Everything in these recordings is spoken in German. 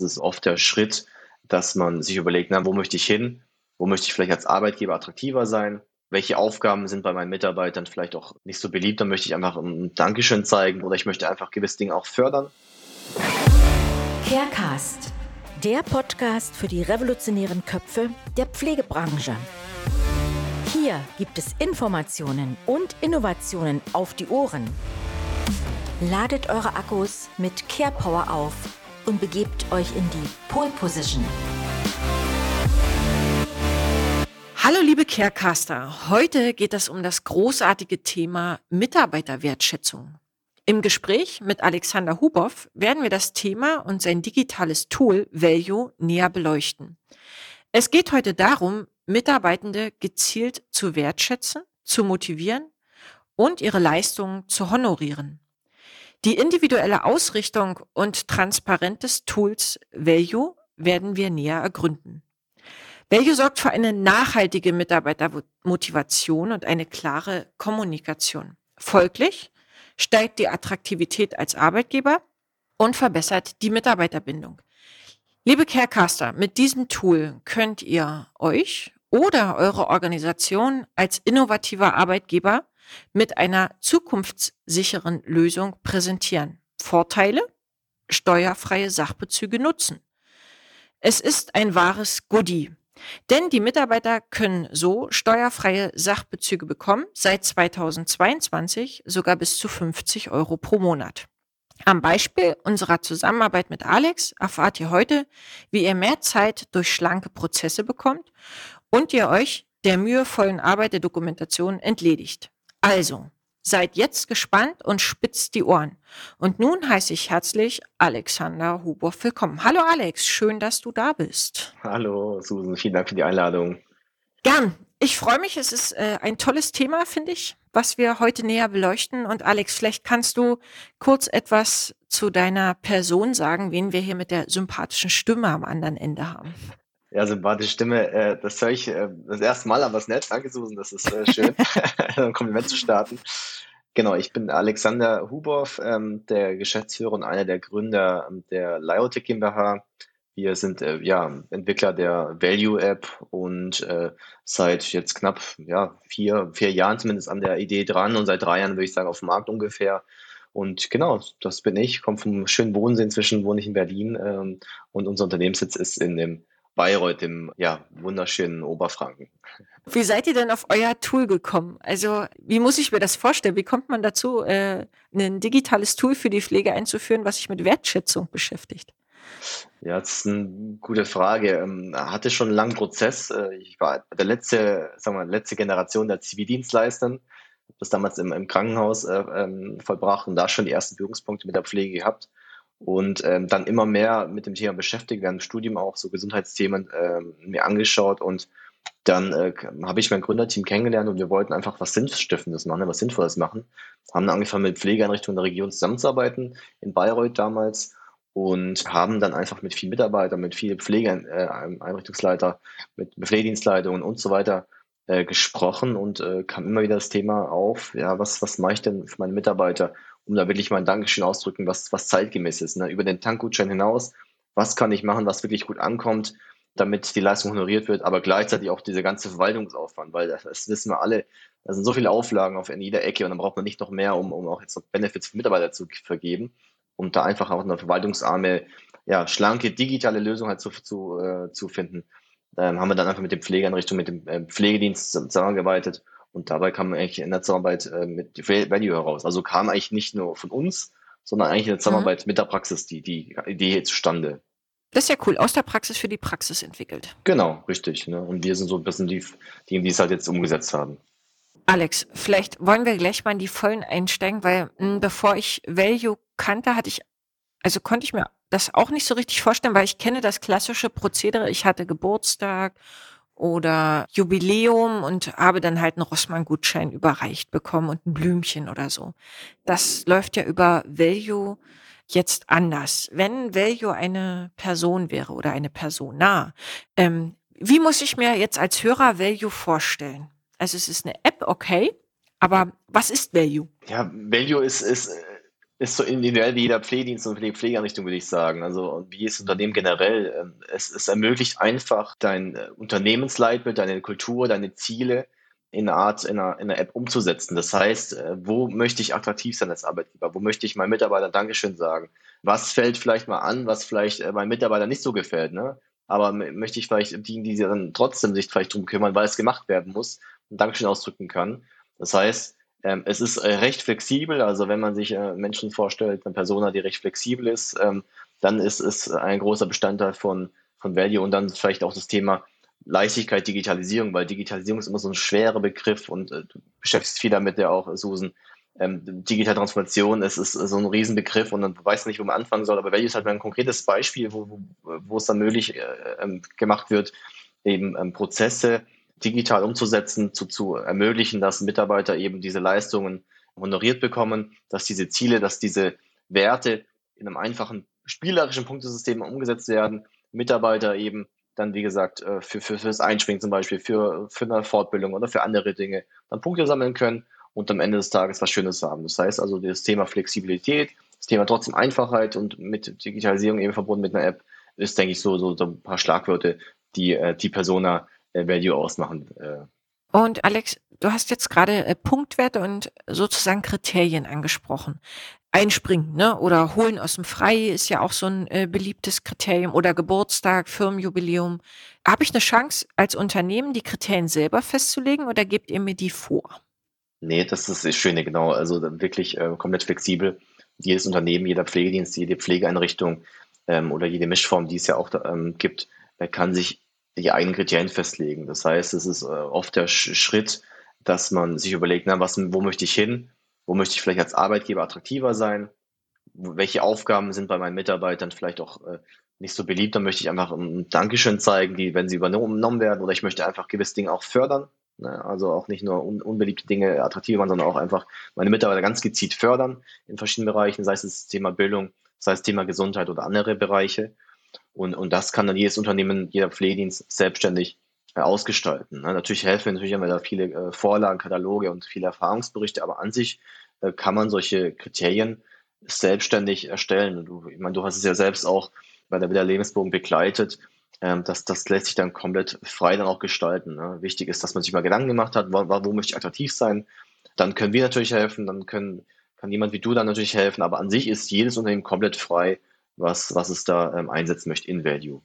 Das ist oft der Schritt, dass man sich überlegt, na, wo möchte ich hin? Wo möchte ich vielleicht als Arbeitgeber attraktiver sein? Welche Aufgaben sind bei meinen Mitarbeitern vielleicht auch nicht so beliebt? Dann möchte ich einfach ein Dankeschön zeigen oder ich möchte einfach gewisse Dinge auch fördern. Carecast, der Podcast für die revolutionären Köpfe der Pflegebranche. Hier gibt es Informationen und Innovationen auf die Ohren. Ladet eure Akkus mit CarePower auf und begebt euch in die Pole Position. Hallo liebe Carecaster, heute geht es um das großartige Thema Mitarbeiterwertschätzung. Im Gespräch mit Alexander Huboff werden wir das Thema und sein digitales Tool Value näher beleuchten. Es geht heute darum, Mitarbeitende gezielt zu wertschätzen, zu motivieren und ihre Leistungen zu honorieren. Die individuelle Ausrichtung und Transparenz des Tools Value werden wir näher ergründen. Value sorgt für eine nachhaltige Mitarbeitermotivation und eine klare Kommunikation. Folglich steigt die Attraktivität als Arbeitgeber und verbessert die Mitarbeiterbindung. Liebe Carecaster, mit diesem Tool könnt ihr euch oder eure Organisation als innovativer Arbeitgeber mit einer zukunftssicheren Lösung präsentieren. Vorteile? Steuerfreie Sachbezüge nutzen. Es ist ein wahres Goodie. Denn die Mitarbeiter können so steuerfreie Sachbezüge bekommen, seit 2022 sogar bis zu 50 Euro pro Monat. Am Beispiel unserer Zusammenarbeit mit Alex erfahrt ihr heute, wie ihr mehr Zeit durch schlanke Prozesse bekommt und ihr euch der mühevollen Arbeit der Dokumentation entledigt. Also, seid jetzt gespannt und spitzt die Ohren. Und nun heiße ich herzlich Alexander Huber willkommen. Hallo Alex, schön, dass du da bist. Hallo Susan, vielen Dank für die Einladung. Gern. Ich freue mich, es ist äh, ein tolles Thema, finde ich, was wir heute näher beleuchten. Und Alex, vielleicht kannst du kurz etwas zu deiner Person sagen, wen wir hier mit der sympathischen Stimme am anderen Ende haben. Ja, sympathische Stimme, äh, das höre ich äh, das erste Mal, aber es ist nett. Danke, Susan, das ist äh, schön, ein Kompliment zu starten. Genau, ich bin Alexander Huboff, ähm, der Geschäftsführer und einer der Gründer ähm, der Lyotech GmbH. Wir sind äh, ja Entwickler der Value App und äh, seit jetzt knapp ja, vier, vier Jahren zumindest an der Idee dran und seit drei Jahren würde ich sagen auf dem Markt ungefähr. Und genau, das bin ich, komme vom schönen Bodensee, inzwischen wohne ich in Berlin ähm, und unser Unternehmenssitz ist in dem Bayreuth im ja, wunderschönen Oberfranken. Wie seid ihr denn auf euer Tool gekommen? Also, wie muss ich mir das vorstellen? Wie kommt man dazu, äh, ein digitales Tool für die Pflege einzuführen, was sich mit Wertschätzung beschäftigt? Ja, das ist eine gute Frage. Ähm, hatte schon einen langen Prozess. Äh, ich war der letzte, sagen wir, letzte Generation der Zivildienstleistern. Habe das damals im, im Krankenhaus äh, ähm, vollbracht und da schon die ersten Berührungspunkte mit der Pflege gehabt und ähm, dann immer mehr mit dem Thema beschäftigt, während dem Studium auch so Gesundheitsthemen ähm, mir angeschaut und dann äh, habe ich mein Gründerteam kennengelernt und wir wollten einfach was Sinnstiftendes machen, was Sinnvolles machen. Haben dann angefangen mit Pflegeeinrichtungen der Region zusammenzuarbeiten, in Bayreuth damals und haben dann einfach mit vielen Mitarbeitern, mit vielen Pflegeeinrichtungsleiter, mit Pflegedienstleitungen und so weiter äh, gesprochen und äh, kam immer wieder das Thema auf, ja, was, was mache ich denn für meine Mitarbeiter? Um da wirklich mal ein Dankeschön auszudrücken, was, was zeitgemäß ist. Ne? Über den Tankgutschein hinaus, was kann ich machen, was wirklich gut ankommt, damit die Leistung honoriert wird, aber gleichzeitig auch dieser ganze Verwaltungsaufwand, weil das, das wissen wir alle, da sind so viele Auflagen auf in jeder Ecke und dann braucht man nicht noch mehr, um, um auch jetzt noch Benefits für Mitarbeiter zu vergeben, um da einfach auch eine verwaltungsarme, ja, schlanke, digitale Lösung halt zu, zu, äh, zu finden. Ähm, haben wir dann einfach mit den Pflegeeinrichtungen, mit dem äh, Pflegedienst zusammengearbeitet und dabei kam eigentlich in der Zusammenarbeit äh, mit Value heraus. Also kam eigentlich nicht nur von uns, sondern eigentlich in der Zusammenarbeit mhm. mit der Praxis die, die Idee zustande. Das ist ja cool, aus der Praxis für die Praxis entwickelt. Genau, richtig. Ne? Und wir sind so ein bisschen die, die, die es halt jetzt umgesetzt haben. Alex, vielleicht wollen wir gleich mal in die Vollen einsteigen, weil mh, hm, bevor ich Value kannte, hatte ich, also konnte ich mir das auch nicht so richtig vorstellen, weil ich kenne das klassische Prozedere. Ich hatte Geburtstag oder Jubiläum und habe dann halt einen Rossmann-Gutschein überreicht bekommen und ein Blümchen oder so. Das läuft ja über Value jetzt anders. Wenn Value eine Person wäre oder eine Persona, ähm, wie muss ich mir jetzt als Hörer Value vorstellen? Also es ist eine App, okay, aber was ist Value? Ja, Value ist, ist ist so individuell wie jeder Pflegedienst und Pflegeeinrichtung, würde ich sagen. Also wie jedes Unternehmen generell. Ähm, es, es ermöglicht einfach dein äh, Unternehmensleitbild, deine Kultur, deine Ziele in einer Art, in einer, in einer App umzusetzen. Das heißt, äh, wo möchte ich attraktiv sein als Arbeitgeber? Wo möchte ich meinen Mitarbeitern Dankeschön sagen? Was fällt vielleicht mal an, was vielleicht äh, meinen Mitarbeitern nicht so gefällt? Ne? Aber möchte ich vielleicht dienen, die dann trotzdem sich vielleicht drum kümmern, weil es gemacht werden muss und Dankeschön ausdrücken kann. Das heißt, ähm, es ist äh, recht flexibel, also wenn man sich äh, Menschen vorstellt, eine Persona, die recht flexibel ist, ähm, dann ist es ein großer Bestandteil von, von Value. Und dann vielleicht auch das Thema Leichtigkeit, Digitalisierung, weil Digitalisierung ist immer so ein schwerer Begriff und äh, du beschäftigst viel damit ja auch, Susan. Ähm, digitale Transformation, es ist so ein Riesenbegriff und dann weiß nicht, wo man anfangen soll, aber Value ist halt ein konkretes Beispiel, wo, wo, wo es dann möglich äh, ähm, gemacht wird, eben ähm, Prozesse digital umzusetzen, zu, zu ermöglichen, dass Mitarbeiter eben diese Leistungen honoriert bekommen, dass diese Ziele, dass diese Werte in einem einfachen spielerischen Punktesystem umgesetzt werden, Mitarbeiter eben dann, wie gesagt, äh, für, für, fürs Einspringen zum Beispiel, für, für eine Fortbildung oder für andere Dinge, dann Punkte sammeln können und am Ende des Tages was Schönes haben. Das heißt also, das Thema Flexibilität, das Thema trotzdem Einfachheit und mit Digitalisierung eben verbunden mit einer App, ist, denke ich, so, so, so ein paar Schlagwörter, die äh, die Persona Value ausmachen. Äh. Und Alex, du hast jetzt gerade äh, Punktwerte und sozusagen Kriterien angesprochen. Einspringen, ne? Oder holen aus dem Frei ist ja auch so ein äh, beliebtes Kriterium oder Geburtstag, Firmenjubiläum. Habe ich eine Chance, als Unternehmen die Kriterien selber festzulegen oder gebt ihr mir die vor? Nee, das ist das Schöne, genau. Also wirklich äh, komplett flexibel. Jedes Unternehmen, jeder Pflegedienst, jede Pflegeeinrichtung ähm, oder jede Mischform, die es ja auch ähm, gibt, kann sich die eigenen Kriterien festlegen. Das heißt, es ist äh, oft der Schritt, dass man sich überlegt, na, was, wo möchte ich hin? Wo möchte ich vielleicht als Arbeitgeber attraktiver sein? Welche Aufgaben sind bei meinen Mitarbeitern vielleicht auch äh, nicht so beliebt? Dann möchte ich einfach ein Dankeschön zeigen, die, wenn sie übernommen werden, oder ich möchte einfach gewisse Dinge auch fördern. Ne? Also auch nicht nur un unbeliebte Dinge attraktiver machen, sondern auch einfach meine Mitarbeiter ganz gezielt fördern in verschiedenen Bereichen, sei es das Thema Bildung, sei es Thema Gesundheit oder andere Bereiche. Und, und das kann dann jedes Unternehmen, jeder Pflegedienst selbstständig äh, ausgestalten. Ne? Natürlich helfen, natürlich haben wir da viele äh, Vorlagen, Kataloge und viele Erfahrungsberichte, aber an sich äh, kann man solche Kriterien selbstständig erstellen. Du, ich meine, du hast es ja selbst auch bei der Wieder Lebensbogen begleitet. Ähm, das, das lässt sich dann komplett frei dann auch gestalten. Ne? Wichtig ist, dass man sich mal Gedanken gemacht hat, wo, wo möchte ich attraktiv sein. Dann können wir natürlich helfen, dann können, kann jemand wie du dann natürlich helfen, aber an sich ist jedes Unternehmen komplett frei, was, was es da ähm, einsetzen möchte in Value.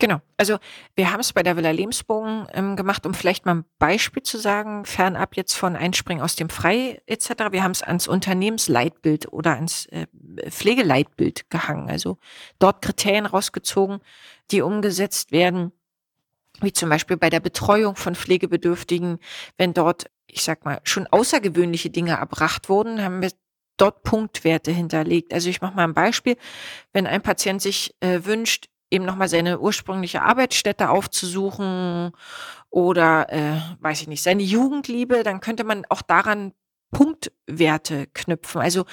Genau. Also wir haben es bei der Villa Lebensbogen ähm, gemacht, um vielleicht mal ein Beispiel zu sagen, fernab jetzt von Einspringen aus dem Frei etc. Wir haben es ans Unternehmensleitbild oder ans äh, Pflegeleitbild gehangen. Also dort Kriterien rausgezogen, die umgesetzt werden, wie zum Beispiel bei der Betreuung von Pflegebedürftigen, wenn dort ich sag mal, schon außergewöhnliche Dinge erbracht wurden, haben wir dort Punktwerte hinterlegt. Also ich mache mal ein Beispiel. Wenn ein Patient sich äh, wünscht, eben nochmal seine ursprüngliche Arbeitsstätte aufzusuchen oder, äh, weiß ich nicht, seine Jugendliebe, dann könnte man auch daran Punktwerte knüpfen. Also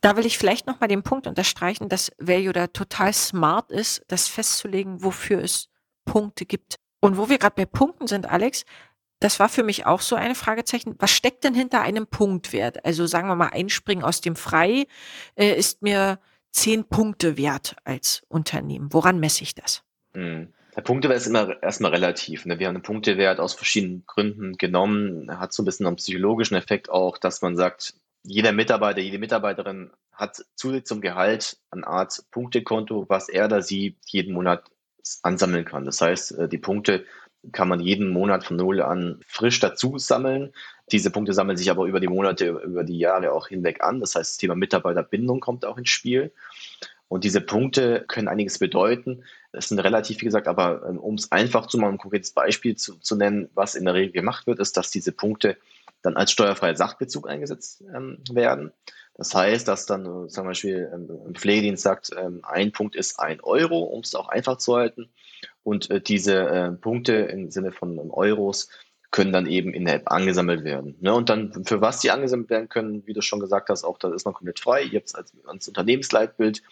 da will ich vielleicht nochmal den Punkt unterstreichen, dass Value da total smart ist, das festzulegen, wofür es Punkte gibt. Und wo wir gerade bei Punkten sind, Alex, das war für mich auch so eine Fragezeichen. Was steckt denn hinter einem Punktwert? Also sagen wir mal, Einspringen aus dem Frei äh, ist mir zehn Punkte wert als Unternehmen. Woran messe ich das? Hm. Der Punktewert ist immer erstmal relativ. Ne? Wir haben einen Punktewert aus verschiedenen Gründen genommen. Hat so ein bisschen einen psychologischen Effekt auch, dass man sagt, jeder Mitarbeiter, jede Mitarbeiterin hat zusätzlich zum Gehalt eine Art Punktekonto, was er oder sie jeden Monat ansammeln kann. Das heißt, äh, die Punkte kann man jeden Monat von Null an frisch dazu sammeln. Diese Punkte sammeln sich aber über die Monate, über die Jahre auch hinweg an. Das heißt, das Thema Mitarbeiterbindung kommt auch ins Spiel. Und diese Punkte können einiges bedeuten. Es sind relativ, wie gesagt, aber ähm, um es einfach zu machen, ein konkretes Beispiel zu, zu, nennen, was in der Regel gemacht wird, ist, dass diese Punkte dann als steuerfreier Sachbezug eingesetzt ähm, werden. Das heißt, dass dann äh, zum Beispiel ähm, ein Pflegedienst sagt, ähm, ein Punkt ist ein Euro, um es auch einfach zu halten. Und äh, diese äh, Punkte im Sinne von ähm, Euros können dann eben in der App angesammelt werden. Ne? Und dann, für was die angesammelt werden können, wie du schon gesagt hast, auch da ist man komplett frei. Ihr habt es als, als Unternehmensleitbild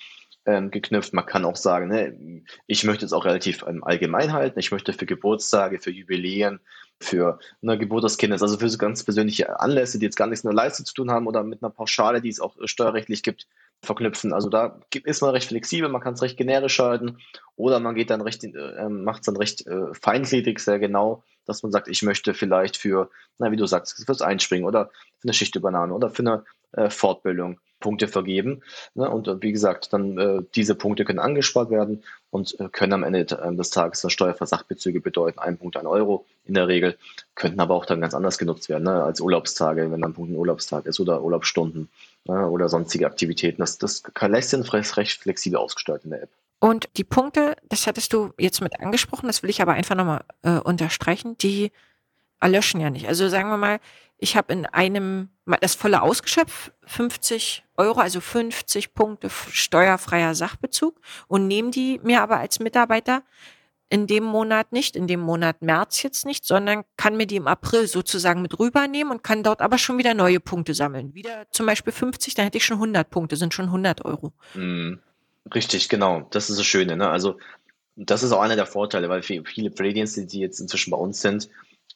geknüpft. Man kann auch sagen, ne, ich möchte es auch relativ allgemein halten. Ich möchte für Geburtstage, für Jubiläen für eine Geburt des Kindes, also für so ganz persönliche Anlässe, die jetzt gar nichts mit einer Leistung zu tun haben oder mit einer Pauschale, die es auch steuerrechtlich gibt, verknüpfen. Also da ist man recht flexibel, man kann es recht generisch halten oder man geht dann recht, äh, macht es dann recht äh, feingliedrig, sehr genau, dass man sagt, ich möchte vielleicht für, na wie du sagst, fürs Einspringen oder für eine Schichtübernahme oder für eine äh, Fortbildung Punkte vergeben. Ne? Und äh, wie gesagt, dann äh, diese Punkte können angespart werden und äh, können am Ende äh, des Tages dann Steuerversachbezüge bedeuten. Ein Punkt, ein Euro in der Regel, könnten aber auch dann ganz anders genutzt werden, ne? als Urlaubstage, wenn dann Punkt ein Urlaubstag ist oder Urlaubsstunden ne? oder sonstige Aktivitäten. Das, das lässt sich recht flexibel ausgestalten in der App. Und die Punkte, das hattest du jetzt mit angesprochen, das will ich aber einfach nochmal äh, unterstreichen, die erlöschen ja nicht. Also sagen wir mal, ich habe in einem das volle ausgeschöpft, 50 Euro, also 50 Punkte steuerfreier Sachbezug und nehme die mir aber als Mitarbeiter in dem Monat nicht, in dem Monat März jetzt nicht, sondern kann mir die im April sozusagen mit rübernehmen und kann dort aber schon wieder neue Punkte sammeln. Wieder zum Beispiel 50, dann hätte ich schon 100 Punkte, sind schon 100 Euro. Mhm. Richtig, genau. Das ist das Schöne. Ne? Also das ist auch einer der Vorteile, weil viele Prädienste, die jetzt inzwischen bei uns sind,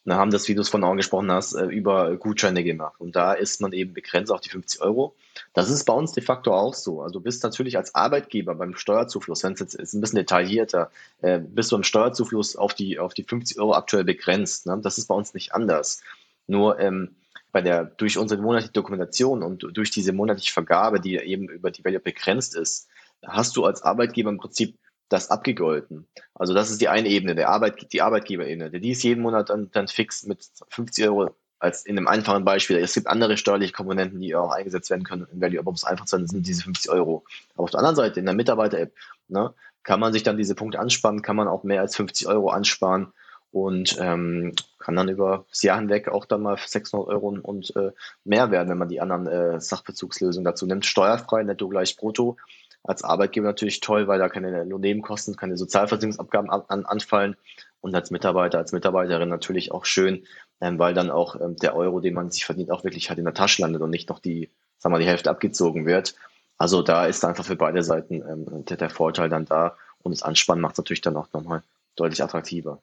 dann haben das, wie du es von angesprochen hast, äh, über Gutscheine gemacht. Und da ist man eben begrenzt auf die 50 Euro. Das ist bei uns de facto auch so. Also du bist natürlich als Arbeitgeber beim Steuerzufluss, wenn es jetzt ist ein bisschen detaillierter, äh, bist du im Steuerzufluss auf die, auf die 50 Euro aktuell begrenzt. Ne? Das ist bei uns nicht anders. Nur ähm, bei der, durch unsere monatliche Dokumentation und durch diese monatliche Vergabe, die eben über die Welle begrenzt ist, hast du als Arbeitgeber im Prinzip das abgegolten. Also das ist die eine Ebene, der Arbeit, die Arbeitgeberebene. Die ist jeden Monat dann, dann fix mit 50 Euro als in einem einfachen Beispiel. Es gibt andere steuerliche Komponenten, die auch eingesetzt werden können in Value, aber um es einfach zu sagen, sind diese 50 Euro. Aber auf der anderen Seite, in der Mitarbeiter-App, ne, kann man sich dann diese Punkte ansparen, kann man auch mehr als 50 Euro ansparen und ähm, kann dann über das Jahr hinweg auch dann mal 600 Euro und äh, mehr werden, wenn man die anderen äh, Sachbezugslösungen dazu nimmt. Steuerfrei, netto gleich brutto als Arbeitgeber natürlich toll, weil da keine Lohnnebenkosten, keine Sozialversicherungsabgaben an, anfallen und als Mitarbeiter, als Mitarbeiterin natürlich auch schön, ähm, weil dann auch ähm, der Euro, den man sich verdient, auch wirklich halt in der Tasche landet und nicht noch die, sagen wir die Hälfte abgezogen wird. Also da ist einfach für beide Seiten ähm, der, der Vorteil dann da und das Anspannen macht es natürlich dann auch nochmal deutlich attraktiver.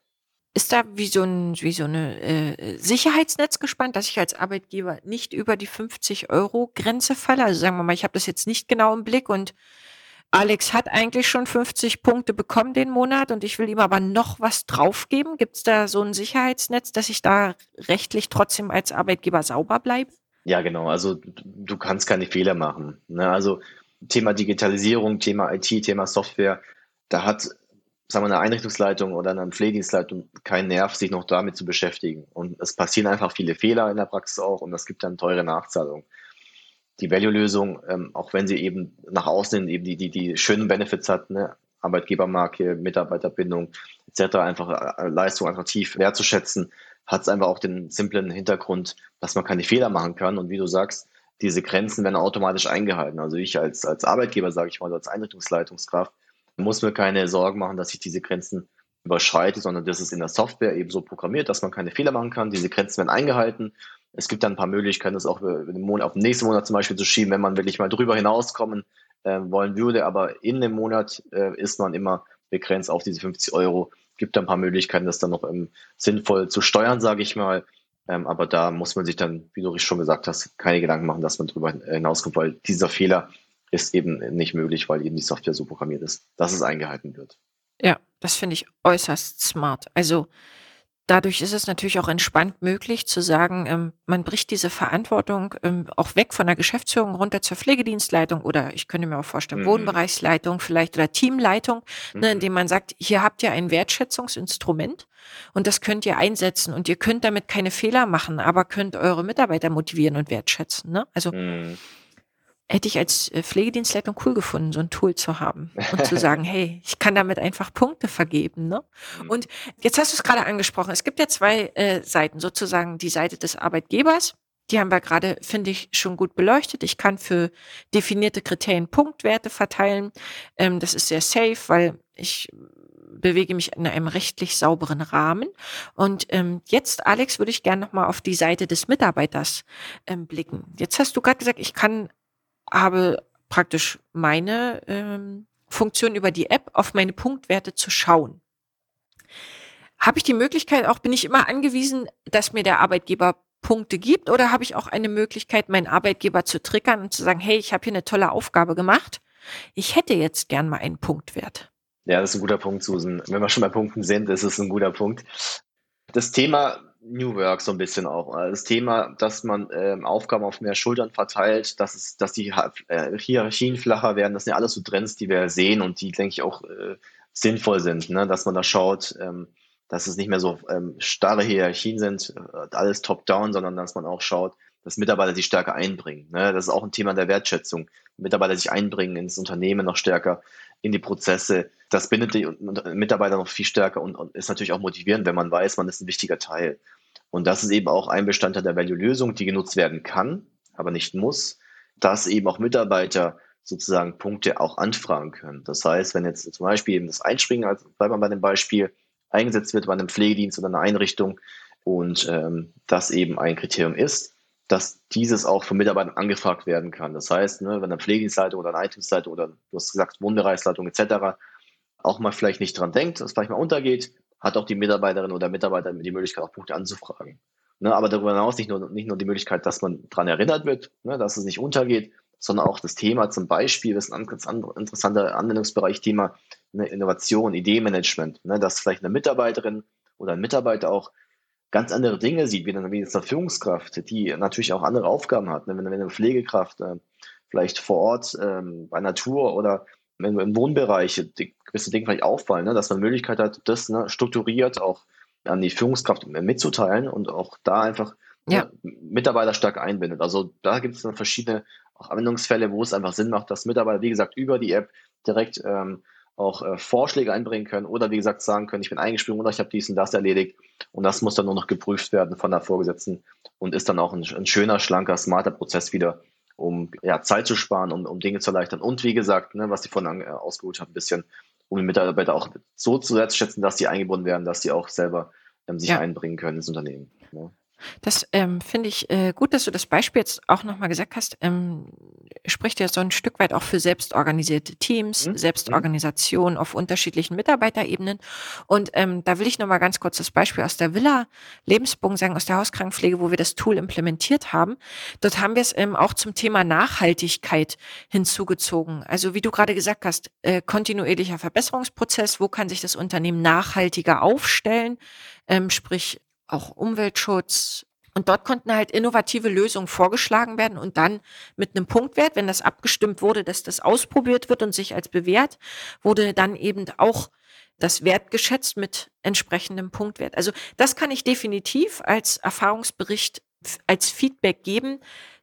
Ist da wie so, ein, wie so eine äh, Sicherheitsnetz gespannt, dass ich als Arbeitgeber nicht über die 50 Euro Grenze falle? Also sagen wir mal, ich habe das jetzt nicht genau im Blick und Alex hat eigentlich schon 50 Punkte bekommen den Monat und ich will ihm aber noch was draufgeben. Gibt es da so ein Sicherheitsnetz, dass ich da rechtlich trotzdem als Arbeitgeber sauber bleibe? Ja, genau. Also du kannst keine Fehler machen. Ne? Also Thema Digitalisierung, Thema IT, Thema Software, da hat sagen wir, eine Einrichtungsleitung oder eine Pflegedienstleitung keinen Nerv, sich noch damit zu beschäftigen. Und es passieren einfach viele Fehler in der Praxis auch und das gibt dann teure Nachzahlungen die Value-Lösung, ähm, auch wenn sie eben nach außen eben die, die, die schönen Benefits hat, ne? Arbeitgebermarke, Mitarbeiterbindung etc., einfach äh, Leistung attraktiv wertzuschätzen, hat es einfach auch den simplen Hintergrund, dass man keine Fehler machen kann. Und wie du sagst, diese Grenzen werden automatisch eingehalten. Also ich als, als Arbeitgeber, sage ich mal, als Einrichtungsleitungskraft, muss mir keine Sorgen machen, dass ich diese Grenzen überschreite, sondern das ist in der Software eben so programmiert, dass man keine Fehler machen kann. Diese Grenzen werden eingehalten es gibt dann ein paar Möglichkeiten, das auch auf den nächsten Monat zum Beispiel zu schieben, wenn man wirklich mal drüber hinauskommen äh, wollen würde. Aber in dem Monat äh, ist man immer begrenzt auf diese 50 Euro. Gibt ein paar Möglichkeiten, das dann noch ähm, sinnvoll zu steuern, sage ich mal. Ähm, aber da muss man sich dann, wie du schon gesagt hast, keine Gedanken machen, dass man drüber hinauskommt, weil dieser Fehler ist eben nicht möglich, weil eben die Software so programmiert ist, dass es eingehalten wird. Ja, das finde ich äußerst smart. Also Dadurch ist es natürlich auch entspannt möglich zu sagen, ähm, man bricht diese Verantwortung ähm, auch weg von der Geschäftsführung runter zur Pflegedienstleitung oder ich könnte mir auch vorstellen, mhm. Wohnbereichsleitung vielleicht oder Teamleitung, mhm. ne, indem man sagt, hier habt ihr ein Wertschätzungsinstrument und das könnt ihr einsetzen und ihr könnt damit keine Fehler machen, aber könnt eure Mitarbeiter motivieren und wertschätzen. Ne? Also mhm hätte ich als äh, Pflegedienstleitung cool gefunden, so ein Tool zu haben und zu sagen, hey, ich kann damit einfach Punkte vergeben. Ne? Mhm. Und jetzt hast du es gerade angesprochen. Es gibt ja zwei äh, Seiten, sozusagen die Seite des Arbeitgebers. Die haben wir gerade, finde ich, schon gut beleuchtet. Ich kann für definierte Kriterien Punktwerte verteilen. Ähm, das ist sehr safe, weil ich bewege mich in einem rechtlich sauberen Rahmen. Und ähm, jetzt, Alex, würde ich gerne nochmal auf die Seite des Mitarbeiters ähm, blicken. Jetzt hast du gerade gesagt, ich kann habe praktisch meine ähm, Funktion über die App auf meine Punktwerte zu schauen. habe ich die Möglichkeit, auch bin ich immer angewiesen, dass mir der Arbeitgeber Punkte gibt oder habe ich auch eine Möglichkeit, meinen Arbeitgeber zu triggern und zu sagen, hey, ich habe hier eine tolle Aufgabe gemacht. Ich hätte jetzt gern mal einen Punktwert. Ja, das ist ein guter Punkt, Susan. Wenn wir schon bei Punkten sind, ist es ein guter Punkt. Das Thema New Work so ein bisschen auch. Das Thema, dass man ähm, Aufgaben auf mehr Schultern verteilt, dass, es, dass die äh, Hierarchien flacher werden, das sind ja alles so Trends, die wir sehen und die, denke ich, auch äh, sinnvoll sind, ne? dass man da schaut, ähm, dass es nicht mehr so ähm, starre Hierarchien sind, äh, alles top-down, sondern dass man auch schaut, dass Mitarbeiter sich stärker einbringen. Ne? Das ist auch ein Thema der Wertschätzung. Mitarbeiter sich einbringen ins Unternehmen noch stärker, in die Prozesse. Das bindet die Mitarbeiter noch viel stärker und, und ist natürlich auch motivierend, wenn man weiß, man ist ein wichtiger Teil. Und das ist eben auch ein Bestandteil der Value-Lösung, die genutzt werden kann, aber nicht muss, dass eben auch Mitarbeiter sozusagen Punkte auch anfragen können. Das heißt, wenn jetzt zum Beispiel eben das Einspringen, also bleiben wir bei dem Beispiel, eingesetzt wird bei einem Pflegedienst oder einer Einrichtung und ähm, das eben ein Kriterium ist, dass dieses auch von Mitarbeitern angefragt werden kann. Das heißt, ne, wenn eine Pflegedienstleitung oder eine Einrichtungsleitung oder du hast gesagt Wohnbereichsleitung etc. auch mal vielleicht nicht dran denkt, dass vielleicht mal untergeht, hat auch die Mitarbeiterin oder Mitarbeiter die Möglichkeit, auch Punkte anzufragen. Ne, aber darüber hinaus nicht nur, nicht nur die Möglichkeit, dass man daran erinnert wird, ne, dass es nicht untergeht, sondern auch das Thema zum Beispiel, das ist ein ganz interessanter Anwendungsbereich, Thema ne, Innovation, Ideenmanagement, ne, dass vielleicht eine Mitarbeiterin oder ein Mitarbeiter auch ganz andere Dinge sieht, wie eine, wie eine Führungskraft, die natürlich auch andere Aufgaben hat. Ne, wenn, wenn eine Pflegekraft äh, vielleicht vor Ort ähm, bei Natur oder wenn im Wohnbereich die, gewisse Dinge vielleicht auffallen, ne, dass man Möglichkeit hat, das ne, strukturiert auch an die Führungskraft mitzuteilen und auch da einfach ja. Ne, Mitarbeiter stark einbindet. Also da gibt es dann verschiedene auch Anwendungsfälle, wo es einfach Sinn macht, dass Mitarbeiter, wie gesagt, über die App direkt ähm, auch äh, Vorschläge einbringen können oder wie gesagt sagen können, ich bin eingesprungen oder ich habe dies und das erledigt und das muss dann nur noch geprüft werden von der Vorgesetzten und ist dann auch ein, ein schöner, schlanker, smarter Prozess wieder, um ja, Zeit zu sparen, um, um Dinge zu erleichtern und wie gesagt, ne, was ich vorhin äh, ausgeholt habe, ein bisschen, um die Mitarbeiter auch so zu wertschätzen, dass sie eingebunden werden, dass sie auch selber ähm, sich ja. einbringen können ins Unternehmen. Ne? Das ähm, finde ich äh, gut, dass du das Beispiel jetzt auch nochmal gesagt hast. Ähm, spricht ja so ein Stück weit auch für selbstorganisierte Teams, mhm. Selbstorganisation auf unterschiedlichen Mitarbeiterebenen. Und ähm, da will ich nochmal ganz kurz das Beispiel aus der Villa Lebensbogen sagen, aus der Hauskrankenpflege, wo wir das Tool implementiert haben. Dort haben wir es ähm, auch zum Thema Nachhaltigkeit hinzugezogen. Also wie du gerade gesagt hast, äh, kontinuierlicher Verbesserungsprozess, wo kann sich das Unternehmen nachhaltiger aufstellen? Ähm, sprich auch Umweltschutz. Und dort konnten halt innovative Lösungen vorgeschlagen werden und dann mit einem Punktwert, wenn das abgestimmt wurde, dass das ausprobiert wird und sich als bewährt, wurde dann eben auch das Wert geschätzt mit entsprechendem Punktwert. Also das kann ich definitiv als Erfahrungsbericht, als Feedback geben.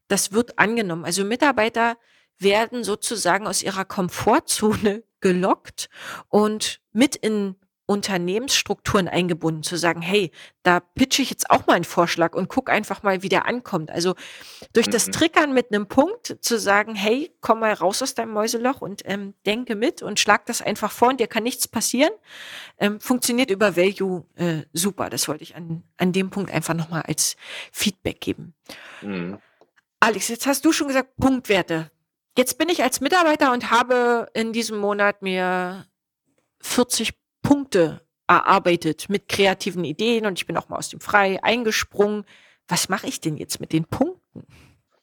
Das wird angenommen. Also Mitarbeiter werden sozusagen aus ihrer Komfortzone gelockt und mit in Unternehmensstrukturen eingebunden, zu sagen, hey, da pitche ich jetzt auch mal einen Vorschlag und guck einfach mal, wie der ankommt. Also durch mhm. das Triggern mit einem Punkt zu sagen, hey, komm mal raus aus deinem Mäuseloch und ähm, denke mit und schlag das einfach vor und dir kann nichts passieren, ähm, funktioniert über Value äh, super. Das wollte ich an, an dem Punkt einfach nochmal als Feedback geben. Mhm. Alex, jetzt hast du schon gesagt, Punktwerte. Jetzt bin ich als Mitarbeiter und habe in diesem Monat mir 40 Punkte erarbeitet mit kreativen Ideen und ich bin auch mal aus dem Frei eingesprungen. Was mache ich denn jetzt mit den Punkten?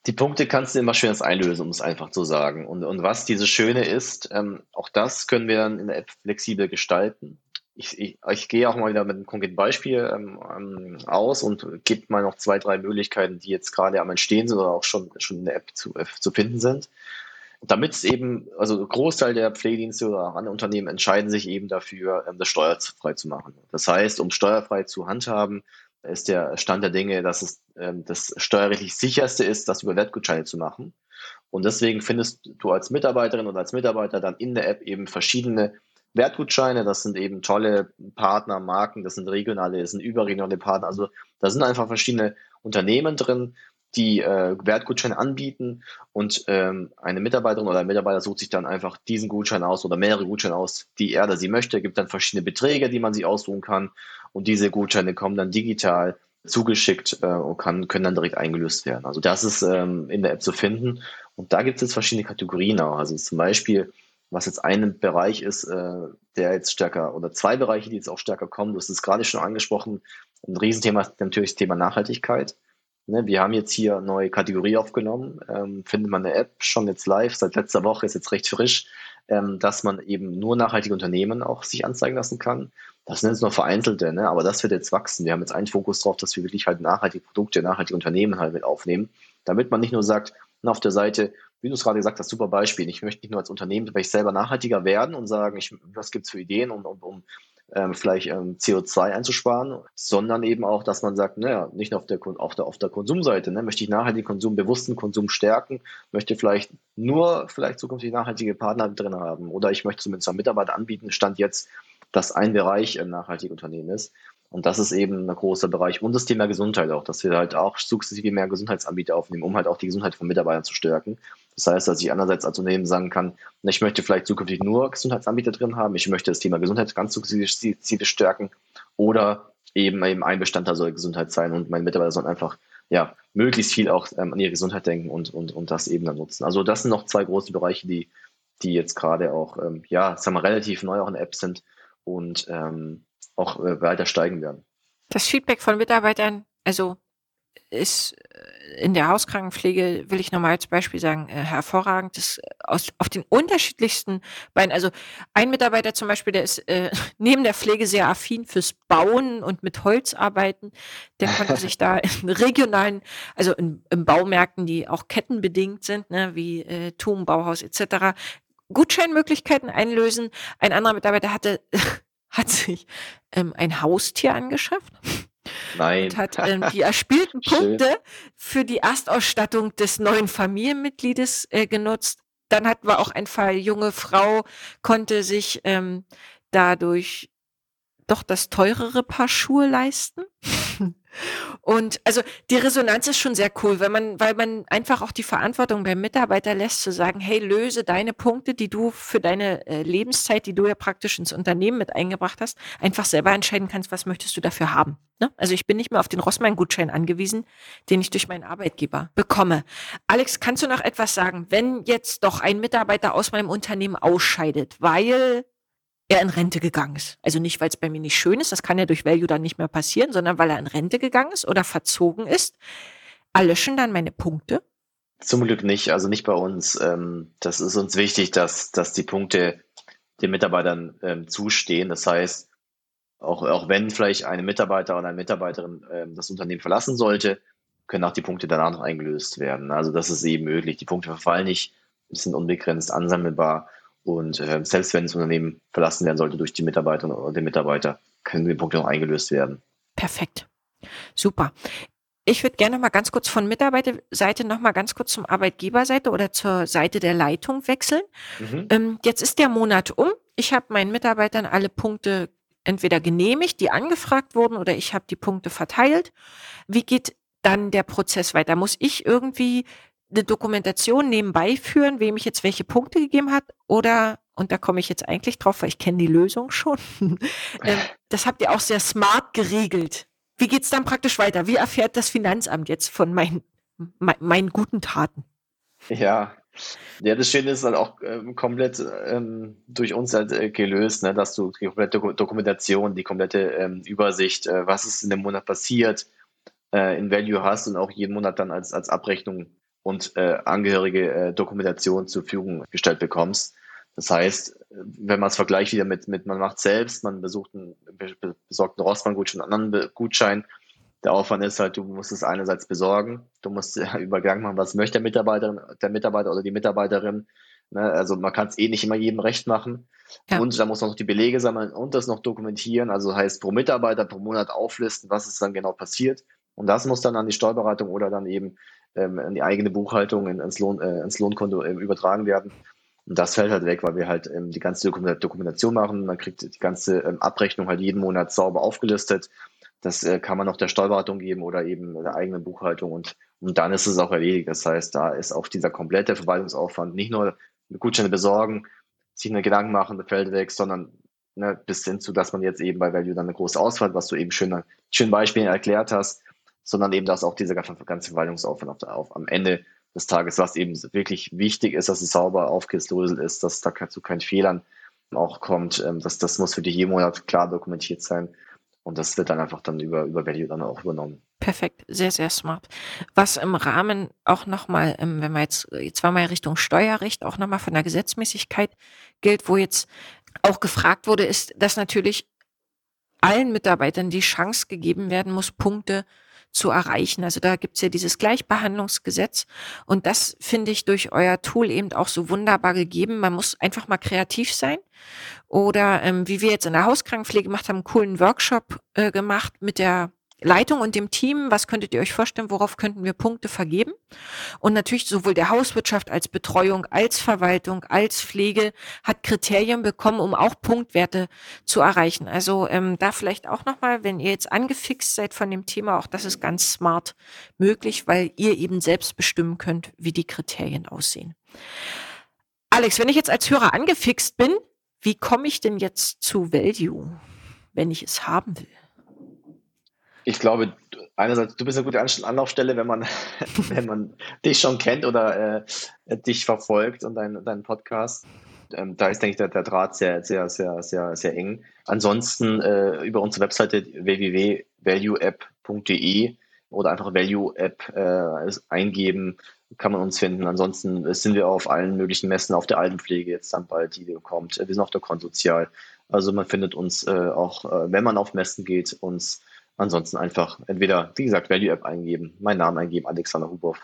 Die Punkte kannst du immer schön einlösen, um es einfach zu sagen. Und, und was diese Schöne ist, ähm, auch das können wir dann in der App flexibel gestalten. Ich, ich, ich gehe auch mal wieder mit einem konkreten Beispiel ähm, ähm aus und gebe mal noch zwei, drei Möglichkeiten, die jetzt gerade am Entstehen sind oder auch schon, schon in der App zu, äh, zu finden sind damit es eben, also Großteil der Pflegedienste oder andere Unternehmen entscheiden sich eben dafür, ähm, das steuerfrei zu machen. Das heißt, um steuerfrei zu handhaben, ist der Stand der Dinge, dass es ähm, das steuerrechtlich sicherste ist, das über Wertgutscheine zu machen. Und deswegen findest du als Mitarbeiterin oder als Mitarbeiter dann in der App eben verschiedene Wertgutscheine. Das sind eben tolle Partner, Marken, das sind regionale, das sind überregionale Partner. Also da sind einfach verschiedene Unternehmen drin, die äh, Wertgutscheine anbieten und ähm, eine Mitarbeiterin oder ein Mitarbeiter sucht sich dann einfach diesen Gutschein aus oder mehrere Gutscheine aus, die er oder sie möchte. Es gibt dann verschiedene Beträge, die man sich aussuchen kann und diese Gutscheine kommen dann digital zugeschickt äh, und kann, können dann direkt eingelöst werden. Also das ist ähm, in der App zu finden und da gibt es jetzt verschiedene Kategorien auch. Also zum Beispiel was jetzt ein Bereich ist, äh, der jetzt stärker, oder zwei Bereiche, die jetzt auch stärker kommen. Du hast es gerade schon angesprochen. Ein Riesenthema ist natürlich das Thema Nachhaltigkeit. Ne, wir haben jetzt hier eine neue Kategorie aufgenommen, ähm, findet man eine App schon jetzt live, seit letzter Woche, ist jetzt recht frisch, ähm, dass man eben nur nachhaltige Unternehmen auch sich anzeigen lassen kann. Das sind jetzt noch vereinzelte, ne? aber das wird jetzt wachsen. Wir haben jetzt einen Fokus drauf, dass wir wirklich halt nachhaltige Produkte, nachhaltige Unternehmen halt mit aufnehmen, damit man nicht nur sagt, na, auf der Seite, wie du es gerade gesagt hast, super Beispiel. Ich möchte nicht nur als Unternehmen vielleicht selber nachhaltiger werden und sagen, ich, was gibt es für Ideen, um, um, um ähm, vielleicht ähm, CO2 einzusparen, sondern eben auch, dass man sagt, naja, nicht nur auf der, auf der, auf der Konsumseite, ne, möchte ich nachhaltigen Konsum, bewussten Konsum stärken, möchte vielleicht nur vielleicht zukünftig nachhaltige Partner drin haben oder ich möchte zumindest einem Mitarbeiter anbieten, stand jetzt, dass ein Bereich ein nachhaltiges Unternehmen ist. Und das ist eben ein großer Bereich. Und das Thema Gesundheit auch, dass wir halt auch sukzessive mehr Gesundheitsanbieter aufnehmen, um halt auch die Gesundheit von Mitarbeitern zu stärken. Das heißt, dass ich einerseits als Unternehmen sagen kann, ich möchte vielleicht zukünftig nur Gesundheitsanbieter drin haben, ich möchte das Thema Gesundheit ganz sukzessive stärken oder eben eben ein Bestandteil soll Gesundheit sein und meine Mitarbeiter sollen einfach ja möglichst viel auch ähm, an ihre Gesundheit denken und, und, und das eben dann nutzen. Also das sind noch zwei große Bereiche, die, die jetzt gerade auch, ähm, ja, sagen wir relativ neu auch in der App sind und ähm, auch äh, weiter steigen werden. Das Feedback von Mitarbeitern, also ist äh, in der Hauskrankenpflege, will ich nochmal als Beispiel sagen, äh, hervorragend. Das äh, aus, auf den unterschiedlichsten Beinen. Also ein Mitarbeiter zum Beispiel, der ist äh, neben der Pflege sehr affin fürs Bauen und mit Holz arbeiten. Der konnte sich da in regionalen, also in, in Baumärkten, die auch kettenbedingt sind, ne, wie äh, TUM, Bauhaus etc., Gutscheinmöglichkeiten einlösen. Ein anderer Mitarbeiter hatte, hat sich ähm, ein Haustier angeschafft Nein. Und hat ähm, die erspielten Punkte für die Erstausstattung des neuen Familienmitgliedes äh, genutzt. Dann hatten wir auch ein Fall, junge Frau konnte sich ähm, dadurch doch das teurere Paar Schuhe leisten. Und also die Resonanz ist schon sehr cool, weil man, weil man einfach auch die Verantwortung beim Mitarbeiter lässt, zu sagen, hey, löse deine Punkte, die du für deine äh, Lebenszeit, die du ja praktisch ins Unternehmen mit eingebracht hast, einfach selber entscheiden kannst, was möchtest du dafür haben. Ne? Also ich bin nicht mehr auf den Rossmann-Gutschein angewiesen, den ich durch meinen Arbeitgeber bekomme. Alex, kannst du noch etwas sagen, wenn jetzt doch ein Mitarbeiter aus meinem Unternehmen ausscheidet, weil er in Rente gegangen ist. Also nicht, weil es bei mir nicht schön ist, das kann ja durch Value dann nicht mehr passieren, sondern weil er in Rente gegangen ist oder verzogen ist. Erlöschen dann meine Punkte? Zum Glück nicht, also nicht bei uns. Ähm, das ist uns wichtig, dass, dass die Punkte den Mitarbeitern ähm, zustehen. Das heißt, auch, auch wenn vielleicht ein Mitarbeiter oder eine Mitarbeiterin ähm, das Unternehmen verlassen sollte, können auch die Punkte danach noch eingelöst werden. Also das ist eben möglich. Die Punkte verfallen nicht, sind unbegrenzt ansammelbar und äh, selbst wenn das Unternehmen verlassen werden sollte durch die Mitarbeiterinnen oder den Mitarbeiter, können die Punkte noch eingelöst werden. Perfekt. Super. Ich würde gerne mal ganz kurz von Mitarbeiterseite noch mal ganz kurz zum Arbeitgeberseite oder zur Seite der Leitung wechseln. Mhm. Ähm, jetzt ist der Monat um. Ich habe meinen Mitarbeitern alle Punkte entweder genehmigt, die angefragt wurden, oder ich habe die Punkte verteilt. Wie geht dann der Prozess weiter? Muss ich irgendwie eine Dokumentation nebenbei führen, wem ich jetzt welche Punkte gegeben hat oder und da komme ich jetzt eigentlich drauf, weil ich kenne die Lösung schon. Ähm, das habt ihr auch sehr smart geregelt. Wie geht's dann praktisch weiter? Wie erfährt das Finanzamt jetzt von meinen, mein, meinen guten Taten? Ja, ja, das Schöne ist halt auch ähm, komplett ähm, durch uns halt äh, gelöst, ne, dass du die komplette Dokumentation, die komplette ähm, Übersicht, äh, was ist in dem Monat passiert, äh, in Value hast und auch jeden Monat dann als, als Abrechnung und äh, angehörige äh, Dokumentation zur Verfügung gestellt bekommst. Das heißt, wenn man es vergleicht wieder mit, mit man macht selbst, man besucht einen, besorgt einen Rossmann-Gutschein, einen anderen Gutschein, der Aufwand ist halt, du musst es einerseits besorgen, du musst ja, Übergang machen, was möchte der Mitarbeiter, der Mitarbeiter oder die Mitarbeiterin. Ne? Also man kann es eh nicht immer jedem recht machen. Ja. Und da muss man noch die Belege sammeln und das noch dokumentieren. Also heißt pro Mitarbeiter pro Monat auflisten, was ist dann genau passiert. Und das muss dann an die Steuerberatung oder dann eben ähm, in die eigene Buchhaltung, in, ins, Lohn, äh, ins Lohnkonto äh, übertragen werden. Und das fällt halt weg, weil wir halt ähm, die ganze Dokumentation machen. Man kriegt die ganze ähm, Abrechnung halt jeden Monat sauber aufgelistet. Das äh, kann man auch der Steuerberatung geben oder eben der eigenen Buchhaltung und, und dann ist es auch erledigt. Das heißt, da ist auch dieser komplette Verwaltungsaufwand nicht nur Gutscheine besorgen, sich eine Gedanken machen, fällt weg, sondern ne, bis hin zu, dass man jetzt eben bei Value dann eine große Auswahl, was du eben schön, schön Beispielen erklärt hast, sondern eben, dass auch dieser ganze Verwaltungsaufwand auf, auf, am Ende des Tages, was eben wirklich wichtig ist, dass es sauber aufgeslöselt ist, dass da zu keinen Fehlern auch kommt. Ähm, das, das muss für dich jeden Monat klar dokumentiert sein. Und das wird dann einfach dann über, über Value dann auch übernommen. Perfekt, sehr, sehr smart. Was im Rahmen auch nochmal, ähm, wenn wir jetzt, jetzt wir Richtung Steuerrecht, auch nochmal von der Gesetzmäßigkeit gilt, wo jetzt auch gefragt wurde, ist, dass natürlich allen Mitarbeitern die Chance gegeben werden muss, Punkte zu erreichen. Also da gibt's ja dieses Gleichbehandlungsgesetz und das finde ich durch euer Tool eben auch so wunderbar gegeben. Man muss einfach mal kreativ sein oder ähm, wie wir jetzt in der Hauskrankenpflege gemacht haben, einen coolen Workshop äh, gemacht mit der Leitung und dem Team, was könntet ihr euch vorstellen, worauf könnten wir Punkte vergeben? Und natürlich sowohl der Hauswirtschaft als Betreuung, als Verwaltung, als Pflege hat Kriterien bekommen, um auch Punktwerte zu erreichen. Also ähm, da vielleicht auch nochmal, wenn ihr jetzt angefixt seid von dem Thema, auch das ist ganz smart möglich, weil ihr eben selbst bestimmen könnt, wie die Kriterien aussehen. Alex, wenn ich jetzt als Hörer angefixt bin, wie komme ich denn jetzt zu Value, wenn ich es haben will? Ich glaube, einerseits, du bist eine gute Anlaufstelle, wenn man, wenn man dich schon kennt oder äh, dich verfolgt und deinen dein Podcast. Ähm, da ist, denke ich, der, der Draht sehr, sehr, sehr, sehr, sehr eng. Ansonsten äh, über unsere Webseite www.valueapp.de oder einfach Value App äh, eingeben, kann man uns finden. Ansonsten sind wir auf allen möglichen Messen, auf der Altenpflege jetzt dann bald, die kommt. Wir sind auf der Konsozial. Also man findet uns äh, auch, äh, wenn man auf Messen geht, uns Ansonsten einfach entweder, wie gesagt, Value App eingeben, meinen Namen eingeben, Alexander Hubow,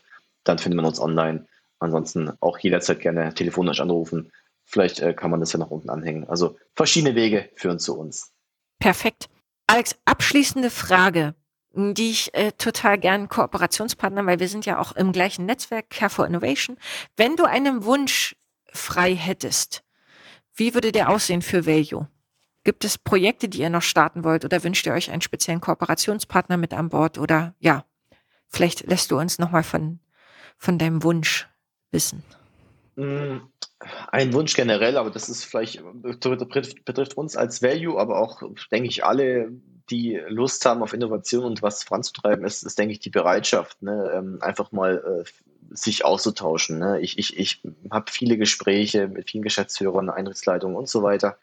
dann findet man uns online. Ansonsten auch jederzeit gerne telefonisch anrufen. Vielleicht äh, kann man das ja noch unten anhängen. Also verschiedene Wege führen zu uns. Perfekt. Alex, abschließende Frage, die ich äh, total gern Kooperationspartner, weil wir sind ja auch im gleichen Netzwerk, Care for Innovation. Wenn du einen Wunsch frei hättest, wie würde der aussehen für Value? Gibt es Projekte, die ihr noch starten wollt oder wünscht ihr euch einen speziellen Kooperationspartner mit an Bord oder ja, vielleicht lässt du uns nochmal von, von deinem Wunsch wissen. Mm, ein Wunsch generell, aber das ist vielleicht, betrifft, uns als Value, aber auch, denke ich, alle, die Lust haben auf Innovation und was voranzutreiben, ist, ist denke ich, die Bereitschaft, ne? Ähm, einfach mal äh, sich auszutauschen. Ne? Ich, ich, ich habe viele Gespräche mit vielen Geschäftsführern, Einrichtsleitungen und so weiter.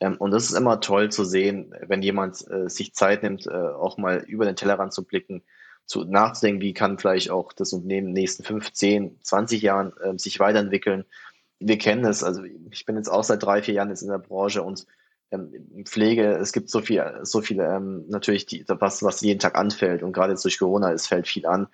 Ähm, und das ist immer toll zu sehen, wenn jemand äh, sich Zeit nimmt, äh, auch mal über den Tellerrand zu blicken, zu nachzudenken, wie kann vielleicht auch das Unternehmen in den nächsten 15, 20 Jahren äh, sich weiterentwickeln. Wir kennen es, also ich bin jetzt auch seit drei, vier Jahren jetzt in der Branche und ähm, Pflege, es gibt so viel, so viele, ähm, natürlich, die, was, was jeden Tag anfällt und gerade jetzt durch Corona, es fällt viel an.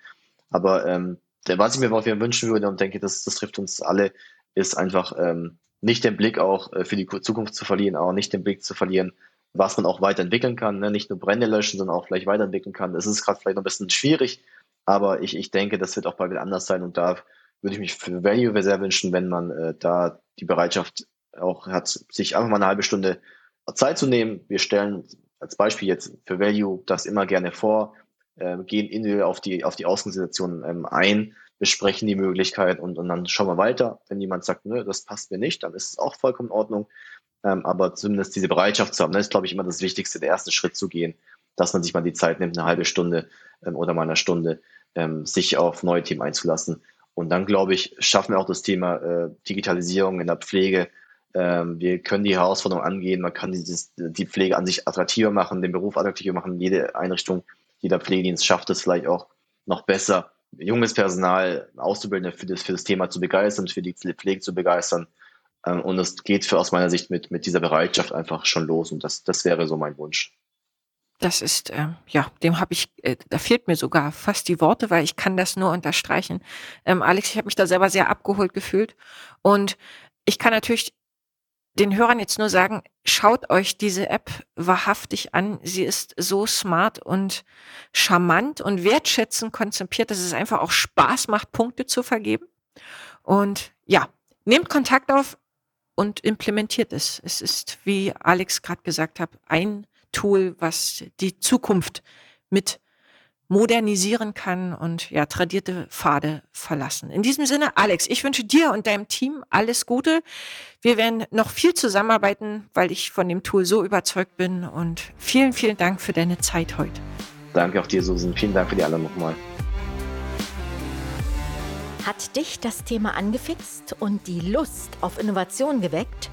Aber ähm, was ich mir wünschen würde und denke, das, das trifft uns alle, ist einfach ähm, nicht den Blick auch äh, für die Zukunft zu verlieren, auch nicht den Blick zu verlieren, was man auch weiterentwickeln kann, ne? nicht nur Brände löschen, sondern auch vielleicht weiterentwickeln kann. Das ist gerade vielleicht noch ein bisschen schwierig, aber ich, ich denke, das wird auch bald wieder anders sein und da würde ich mich für Value sehr wünschen, wenn man äh, da die Bereitschaft auch hat, sich einfach mal eine halbe Stunde Zeit zu nehmen. Wir stellen als Beispiel jetzt für Value das immer gerne vor, äh, gehen individuell auf die, auf die Ausgangssituation ähm, ein besprechen die Möglichkeit und, und dann schauen wir weiter. Wenn jemand sagt, nö, das passt mir nicht, dann ist es auch vollkommen in Ordnung. Ähm, aber zumindest diese Bereitschaft zu haben, das ist, glaube ich, immer das Wichtigste, der erste Schritt zu gehen, dass man sich mal die Zeit nimmt, eine halbe Stunde ähm, oder mal eine Stunde, ähm, sich auf neue Themen einzulassen. Und dann, glaube ich, schaffen wir auch das Thema äh, Digitalisierung in der Pflege. Ähm, wir können die Herausforderung angehen, man kann dieses, die Pflege an sich attraktiver machen, den Beruf attraktiver machen. Jede Einrichtung, jeder Pflegedienst schafft es vielleicht auch noch besser, junges Personal, Auszubildende für das, für das Thema zu begeistern, für die Pflege zu begeistern. Ähm, und es geht für, aus meiner Sicht mit, mit dieser Bereitschaft einfach schon los. Und das, das wäre so mein Wunsch. Das ist, äh, ja, dem habe ich, äh, da fehlt mir sogar fast die Worte, weil ich kann das nur unterstreichen. Ähm, Alex, ich habe mich da selber sehr abgeholt gefühlt. Und ich kann natürlich den Hörern jetzt nur sagen, schaut euch diese App wahrhaftig an. Sie ist so smart und charmant und wertschätzend konzipiert, dass es einfach auch Spaß macht, Punkte zu vergeben. Und ja, nehmt Kontakt auf und implementiert es. Es ist, wie Alex gerade gesagt hat, ein Tool, was die Zukunft mit modernisieren kann und ja, tradierte Pfade verlassen. In diesem Sinne, Alex, ich wünsche dir und deinem Team alles Gute. Wir werden noch viel zusammenarbeiten, weil ich von dem Tool so überzeugt bin und vielen, vielen Dank für deine Zeit heute. Danke auch dir, Susan. Vielen Dank für die alle nochmal. Hat dich das Thema angefixt und die Lust auf Innovation geweckt?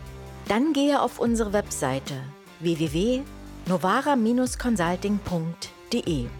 Dann gehe auf unsere Webseite www.novara-consulting.de